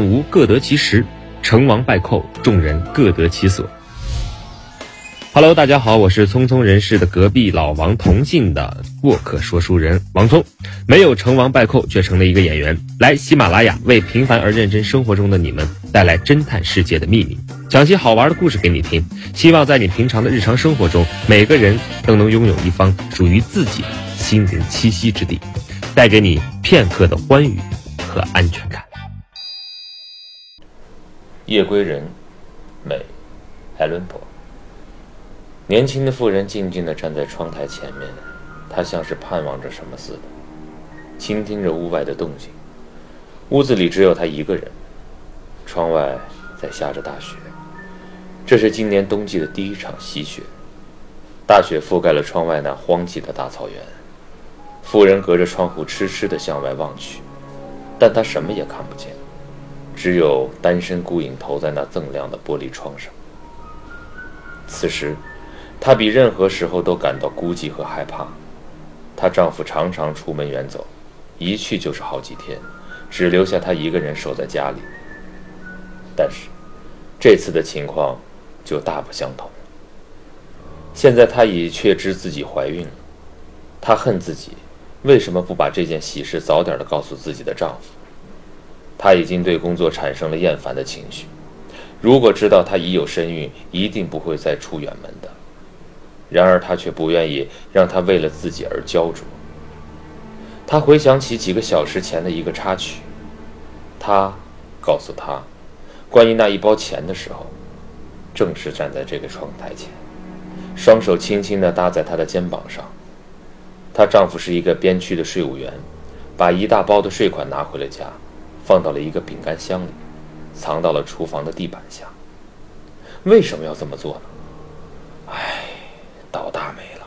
无各得其时，成王败寇，众人各得其所。Hello，大家好，我是匆匆人世的隔壁老王同姓的过客说书人王聪，没有成王败寇，却成了一个演员，来喜马拉雅为平凡而认真生活中的你们带来侦探世界的秘密，讲些好玩的故事给你听。希望在你平常的日常生活中，每个人都能拥有一方属于自己的心灵栖息之地，带给你片刻的欢愉和安全感。夜归人，美，海伦坡。年轻的妇人静静地站在窗台前面，她像是盼望着什么似的，倾听着屋外的动静。屋子里只有她一个人，窗外在下着大雪。这是今年冬季的第一场细雪，大雪覆盖了窗外那荒寂的大草原。妇人隔着窗户痴痴地向外望去，但她什么也看不见，只有单身孤影投在那锃亮的玻璃窗上。此时。她比任何时候都感到孤寂和害怕。她丈夫常常出门远走，一去就是好几天，只留下她一个人守在家里。但是，这次的情况就大不相同。现在她已确知自己怀孕了，她恨自己为什么不把这件喜事早点的告诉自己的丈夫。她已经对工作产生了厌烦的情绪，如果知道她已有身孕，一定不会再出远门的。然而，他却不愿意让他为了自己而焦灼。他回想起几个小时前的一个插曲，他告诉他关于那一包钱的时候，正是站在这个窗台前，双手轻轻地搭在他的肩膀上。她丈夫是一个边区的税务员，把一大包的税款拿回了家，放到了一个饼干箱里，藏到了厨房的地板下。为什么要这么做呢？唉。倒大霉了。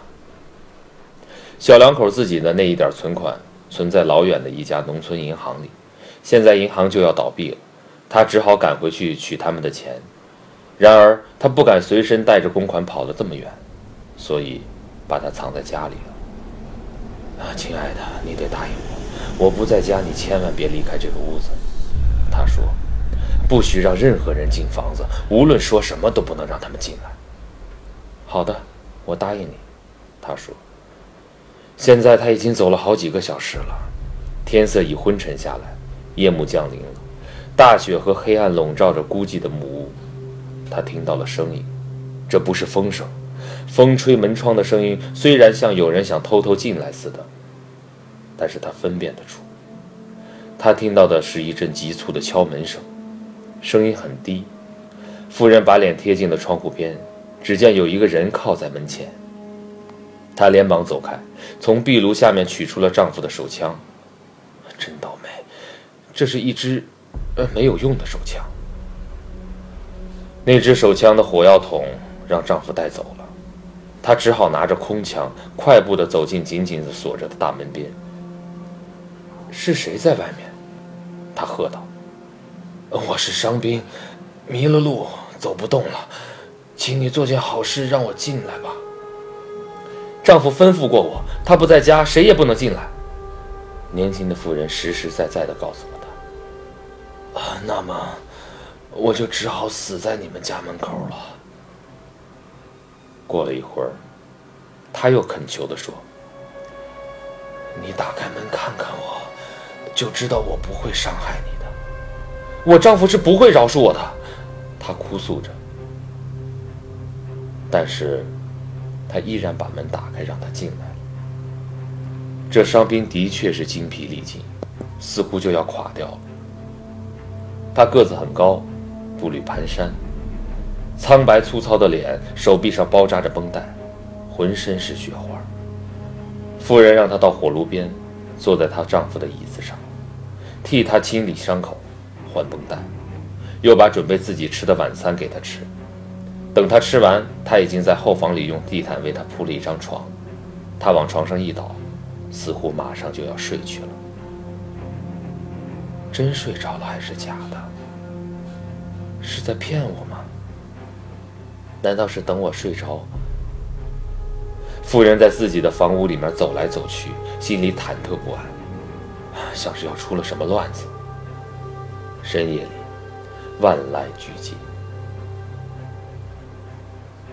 小两口自己的那一点存款存在老远的一家农村银行里，现在银行就要倒闭了，他只好赶回去取他们的钱。然而他不敢随身带着公款跑了这么远，所以把它藏在家里了。啊，亲爱的，你得答应我，我不在家，你千万别离开这个屋子。他说，不许让任何人进房子，无论说什么都不能让他们进来。好的。我答应你，他说。现在他已经走了好几个小时了，天色已昏沉下来，夜幕降临了，大雪和黑暗笼罩着孤寂的木屋。他听到了声音，这不是风声，风吹门窗的声音虽然像有人想偷偷进来似的，但是他分辨得出。他听到的是一阵急促的敲门声，声音很低。夫人把脸贴近了窗户边。只见有一个人靠在门前，她连忙走开，从壁炉下面取出了丈夫的手枪。真倒霉，这是一支，呃，没有用的手枪。那支手枪的火药桶让丈夫带走了，她只好拿着空枪，快步地走进紧紧地锁着的大门边。是谁在外面？他喝道：“我是伤兵，迷了路，走不动了。”请你做件好事，让我进来吧。丈夫吩咐过我，他不在家，谁也不能进来。年轻的妇人实实在在的告诉了他。啊，那么我就只好死在你们家门口了。过了一会儿，他又恳求的说：“你打开门看看我，就知道我不会伤害你的。我丈夫是不会饶恕我的。”他哭诉着。但是，他依然把门打开，让他进来。这伤兵的确是精疲力尽，似乎就要垮掉了。他个子很高，步履蹒跚，苍白粗糙的脸，手臂上包扎着绷带，浑身是雪花。夫人让他到火炉边，坐在她丈夫的椅子上，替他清理伤口，换绷带，又把准备自己吃的晚餐给他吃。等他吃完，他已经在后房里用地毯为他铺了一张床。他往床上一倒，似乎马上就要睡去了。真睡着了还是假的？是在骗我吗？难道是等我睡着？妇人在自己的房屋里面走来走去，心里忐忑不安，像是要出了什么乱子。深夜里。万籁俱寂，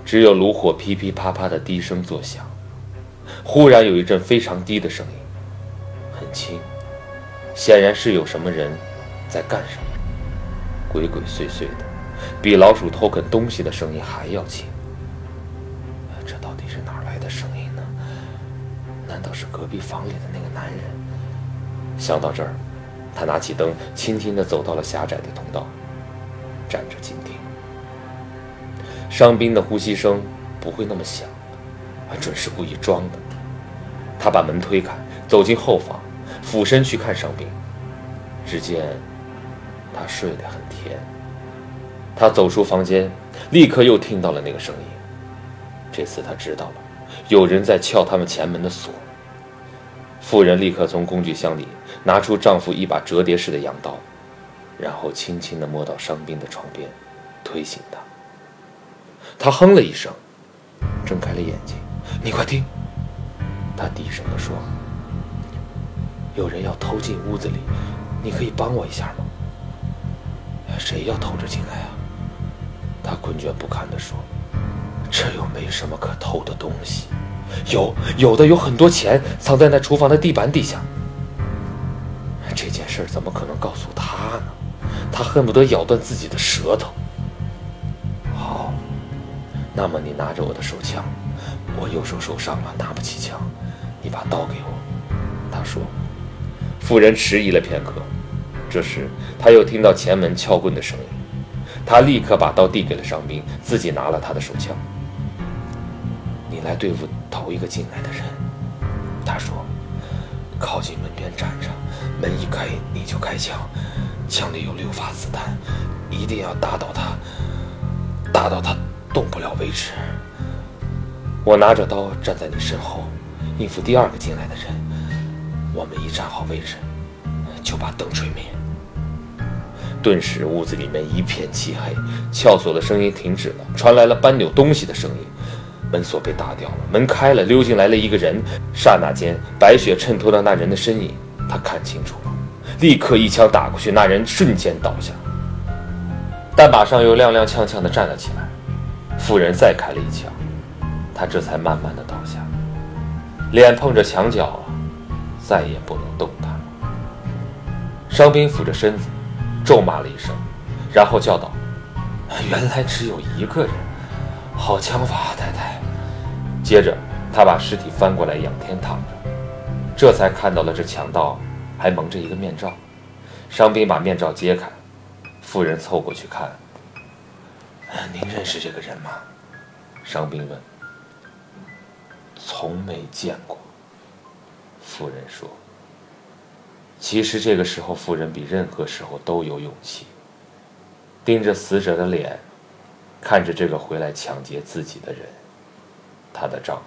只有炉火噼噼啪啪的低声作响。忽然有一阵非常低的声音，很轻，显然是有什么人在干什么，鬼鬼祟祟的，比老鼠偷啃东西的声音还要轻。这到底是哪来的声音呢？难道是隔壁房里的那个男人？想到这儿，他拿起灯，轻轻地走到了狭窄的通道，站着静听。伤兵的呼吸声不会那么响，准是故意装的。他把门推开，走进后房，俯身去看伤兵。只见他睡得很甜。他走出房间，立刻又听到了那个声音。这次他知道了，有人在撬他们前门的锁。妇人立刻从工具箱里拿出丈夫一把折叠式的羊刀，然后轻轻地摸到伤兵的床边，推醒他。他哼了一声，睁开了眼睛。你快听！他低声地说：“有人要偷进屋子里，你可以帮我一下吗？”“谁要偷着进来啊？”他困倦不堪地说：“这又没什么可偷的东西。有，有的有很多钱藏在那厨房的地板底下。这件事怎么可能告诉他呢？他恨不得咬断自己的舌头。好，那么你拿着我的手枪，我右手受伤了，拿不起枪。”你把刀给我，他说。妇人迟疑了片刻，这时他又听到前门撬棍的声音，他立刻把刀递给了伤兵，自己拿了他的手枪。你来对付头一个进来的人，他说。靠近门边站着，门一开你就开枪，枪里有六发子弹，一定要打倒他，打到他动不了为止。我拿着刀站在你身后。应付第二个进来的人，我们一站好位置，就把灯吹灭。顿时屋子里面一片漆黑，撬锁的声音停止了，传来了搬扭东西的声音。门锁被打掉了，门开了，溜进来了一个人。刹那间，白雪衬托了那人的身影，他看清楚了，立刻一枪打过去，那人瞬间倒下，但马上又踉踉跄跄地站了起来。妇人再开了一枪，他这才慢慢地倒下。脸碰着墙角，再也不能动弹了。伤兵俯着身子，咒骂了一声，然后叫道：“原来只有一个人，好枪法，太太。”接着，他把尸体翻过来仰天躺着，这才看到了这强盗还蒙着一个面罩。伤兵把面罩揭开，妇人凑过去看：“您认识这个人吗？”伤兵问。从没见过。妇人说：“其实这个时候，妇人比任何时候都有勇气。盯着死者的脸，看着这个回来抢劫自己的人，他的账。